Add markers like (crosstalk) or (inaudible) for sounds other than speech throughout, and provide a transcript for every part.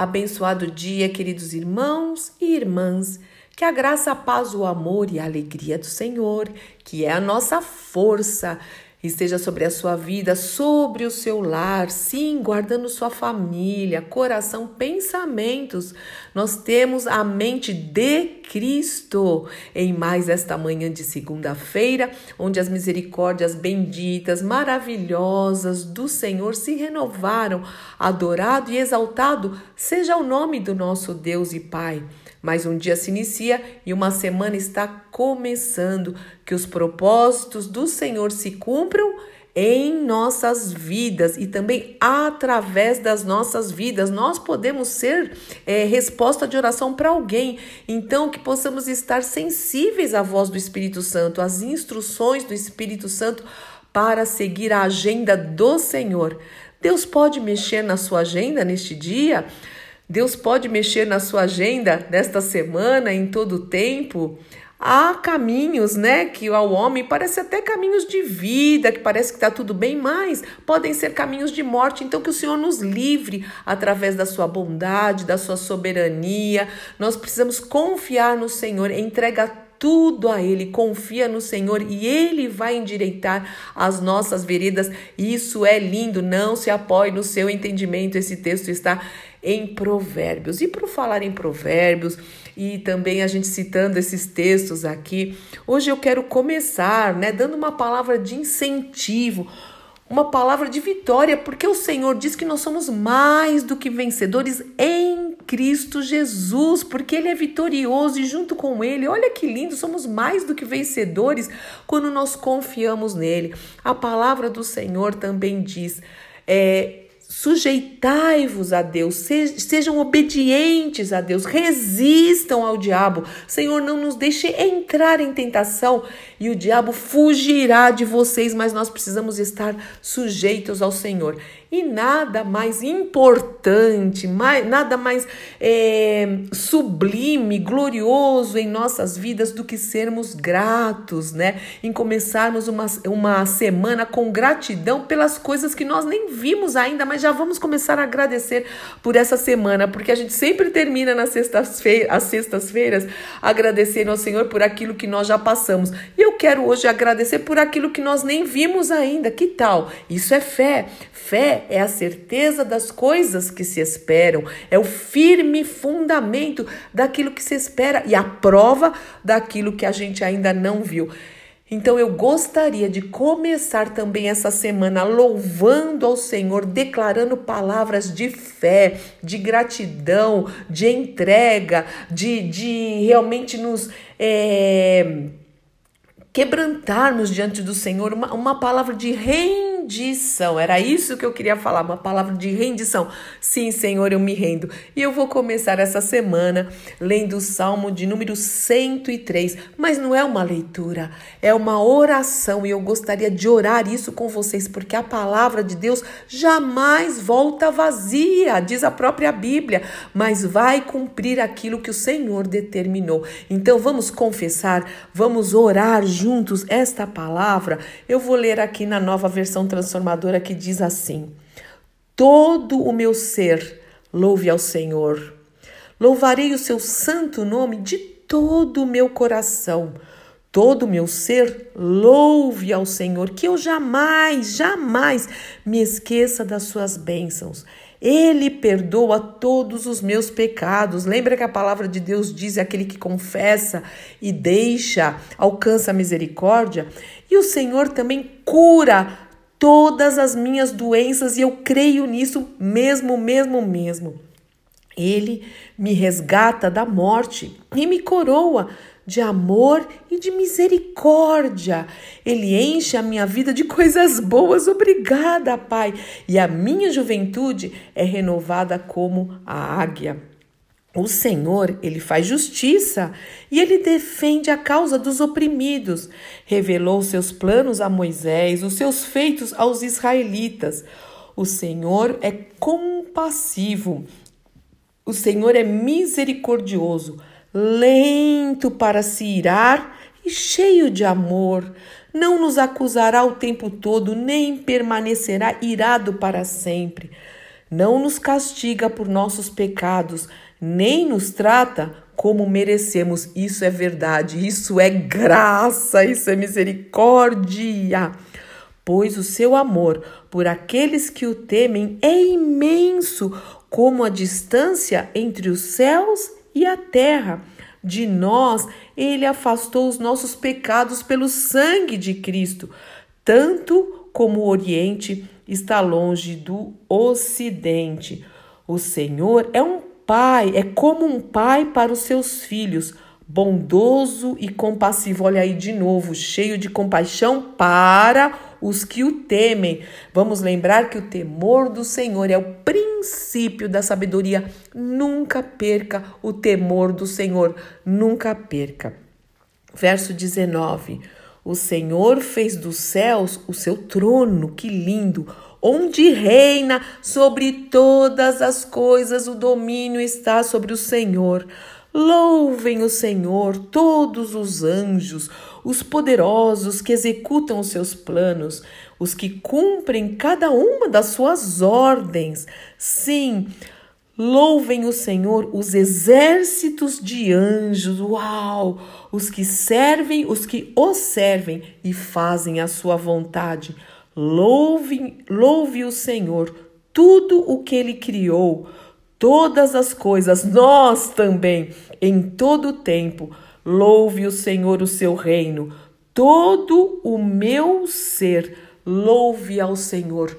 Abençoado dia, queridos irmãos e irmãs. Que a graça, a paz, o amor e a alegria do Senhor, que é a nossa força, esteja sobre a sua vida, sobre o seu lar, sim, guardando sua família, coração, pensamentos. Nós temos a mente de Cristo em mais esta manhã de segunda-feira, onde as misericórdias benditas, maravilhosas do Senhor se renovaram. Adorado e exaltado seja o nome do nosso Deus e Pai. Mais um dia se inicia e uma semana está começando. Que os propósitos do Senhor se cumpram em nossas vidas e também através das nossas vidas. Nós podemos ser é, resposta de oração para alguém. Então, que possamos estar sensíveis à voz do Espírito Santo, às instruções do Espírito Santo para seguir a agenda do Senhor. Deus pode mexer na sua agenda neste dia? Deus pode mexer na sua agenda nesta semana, em todo o tempo. Há caminhos, né, que ao homem parece até caminhos de vida, que parece que está tudo bem, mas podem ser caminhos de morte. Então, que o Senhor nos livre através da sua bondade, da sua soberania. Nós precisamos confiar no Senhor, entrega tudo a Ele, confia no Senhor e Ele vai endireitar as nossas veredas. Isso é lindo, não se apoie no seu entendimento. Esse texto está em Provérbios. E por falar em Provérbios, e também a gente citando esses textos aqui, hoje eu quero começar, né, dando uma palavra de incentivo, uma palavra de vitória, porque o Senhor diz que nós somos mais do que vencedores em Cristo Jesus, porque Ele é vitorioso e junto com Ele, olha que lindo, somos mais do que vencedores quando nós confiamos nele. A palavra do Senhor também diz. É, Sujeitai-vos a Deus, sejam obedientes a Deus, resistam ao diabo. Senhor, não nos deixe entrar em tentação e o diabo fugirá de vocês, mas nós precisamos estar sujeitos ao Senhor. E nada mais importante, mais, nada mais é, sublime, glorioso em nossas vidas do que sermos gratos, né? Em começarmos uma, uma semana com gratidão pelas coisas que nós nem vimos ainda, mas já vamos começar a agradecer por essa semana, porque a gente sempre termina nas sextas-feiras, as sextas-feiras, agradecendo ao Senhor por aquilo que nós já passamos. E eu quero hoje agradecer por aquilo que nós nem vimos ainda. Que tal? Isso é fé. Fé é a certeza das coisas que se esperam, é o firme fundamento daquilo que se espera e a prova daquilo que a gente ainda não viu. Então eu gostaria de começar também essa semana louvando ao Senhor, declarando palavras de fé, de gratidão, de entrega, de, de realmente nos. É, quebrantarmos diante do Senhor, uma, uma palavra de rendição. Era isso que eu queria falar, uma palavra de rendição. Sim, Senhor, eu me rendo. E eu vou começar essa semana lendo o Salmo de número 103, mas não é uma leitura, é uma oração e eu gostaria de orar isso com vocês, porque a palavra de Deus jamais volta vazia, diz a própria Bíblia, mas vai cumprir aquilo que o Senhor determinou. Então vamos confessar, vamos orar juntos esta palavra, eu vou ler aqui na nova versão transformadora que diz assim: Todo o meu ser louve ao Senhor. Louvarei o seu santo nome de todo o meu coração. Todo o meu ser louve ao Senhor, que eu jamais, jamais me esqueça das suas bênçãos. Ele perdoa todos os meus pecados. Lembra que a palavra de Deus diz: aquele que confessa e deixa, alcança a misericórdia. E o Senhor também cura todas as minhas doenças e eu creio nisso mesmo, mesmo, mesmo. Ele me resgata da morte e me coroa de amor e de misericórdia. Ele enche a minha vida de (laughs) coisas boas. Obrigada, Pai. E a minha juventude é renovada como a águia. O Senhor, ele faz justiça e ele defende a causa dos oprimidos. Revelou seus planos a Moisés, os seus feitos aos israelitas. O Senhor é compassivo. O Senhor é misericordioso lento para se irar e cheio de amor. Não nos acusará o tempo todo, nem permanecerá irado para sempre. não nos castiga por nossos pecados, nem nos trata como merecemos. Isso é verdade, isso é graça, isso é misericórdia. Pois o seu amor por aqueles que o temem é imenso, como a distância entre os céus e a terra. De nós, ele afastou os nossos pecados pelo sangue de Cristo, tanto como o Oriente está longe do Ocidente. O Senhor é um pai, é como um pai para os seus filhos, bondoso e compassivo. Olha aí de novo, cheio de compaixão para os que o temem. Vamos lembrar que o temor do Senhor é o princípio da sabedoria. Nunca perca o temor do Senhor, nunca perca. Verso 19. O Senhor fez dos céus o seu trono, que lindo! Onde reina sobre todas as coisas, o domínio está sobre o Senhor. Louvem o Senhor todos os anjos, os poderosos que executam os seus planos, os que cumprem cada uma das suas ordens. Sim, louvem o Senhor os exércitos de anjos. Uau! Os que servem, os que o servem e fazem a sua vontade. Louve, louve o Senhor, tudo o que ele criou, todas as coisas, nós também, em todo o tempo. Louve o Senhor o seu reino, todo o meu ser, louve ao Senhor,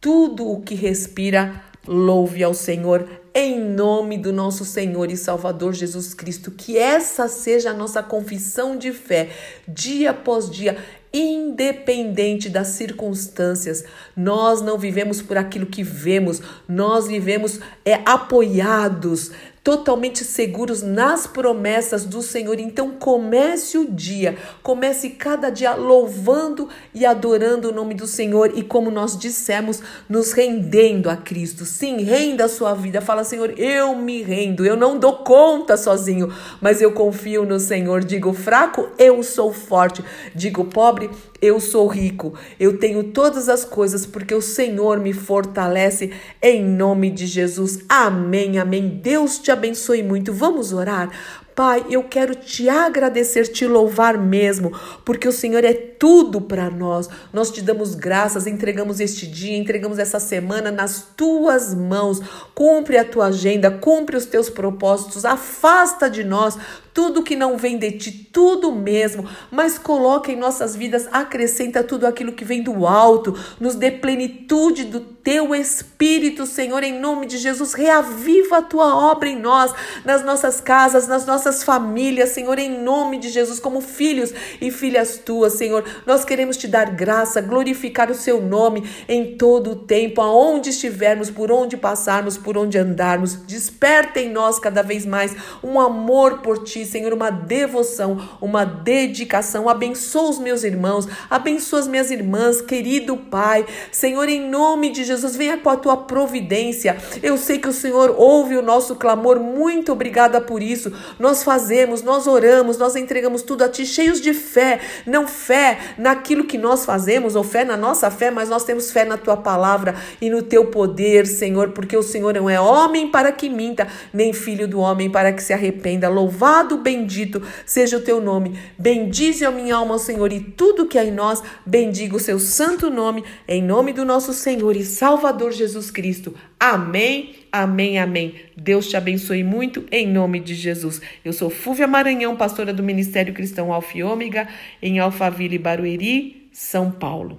tudo o que respira, louve ao Senhor, em nome do nosso Senhor e Salvador Jesus Cristo. Que essa seja a nossa confissão de fé, dia após dia independente das circunstâncias. Nós não vivemos por aquilo que vemos, nós vivemos é, apoiados totalmente seguros nas promessas do Senhor. Então comece o dia, comece cada dia louvando e adorando o nome do Senhor e como nós dissemos, nos rendendo a Cristo. Sim, renda a sua vida. Fala, Senhor, eu me rendo. Eu não dou conta sozinho, mas eu confio no Senhor. Digo fraco, eu sou forte. Digo pobre, eu sou rico. Eu tenho todas as coisas porque o Senhor me fortalece em nome de Jesus. Amém. Amém. Deus te abençoe muito. Vamos orar. Pai, eu quero te agradecer, te louvar mesmo, porque o Senhor é tudo para nós. Nós te damos graças, entregamos este dia, entregamos essa semana nas tuas mãos. Cumpre a tua agenda, cumpre os teus propósitos, afasta de nós tudo que não vem de ti, tudo mesmo, mas coloca em nossas vidas, acrescenta tudo aquilo que vem do alto, nos dê plenitude do teu espírito, Senhor, em nome de Jesus, reaviva a tua obra em nós, nas nossas casas, nas nossas famílias, Senhor, em nome de Jesus, como filhos e filhas tuas, Senhor. Nós queremos te dar graça, glorificar o seu nome em todo o tempo, aonde estivermos, por onde passarmos, por onde andarmos. Desperta em nós cada vez mais um amor por ti, Senhor, uma devoção, uma dedicação. Abençoa os meus irmãos, abençoa as minhas irmãs, querido Pai. Senhor, em nome de Jesus, venha com a tua providência. Eu sei que o Senhor ouve o nosso clamor. Muito obrigada por isso. Nós fazemos, nós oramos, nós entregamos tudo a ti, cheios de fé. Não fé naquilo que nós fazemos, ou fé na nossa fé, mas nós temos fé na tua palavra e no teu poder, Senhor, porque o Senhor não é homem para que minta, nem filho do homem para que se arrependa. Louvado Louvado, bendito seja o teu nome. Bendize a minha alma, Senhor, e tudo que há em nós, bendiga o seu santo nome, em nome do nosso Senhor e Salvador Jesus Cristo. Amém, amém, amém. Deus te abençoe muito, em nome de Jesus. Eu sou Fúvia Maranhão, pastora do Ministério Cristão Alfa e Ômega, em Alphaville, Barueri, São Paulo.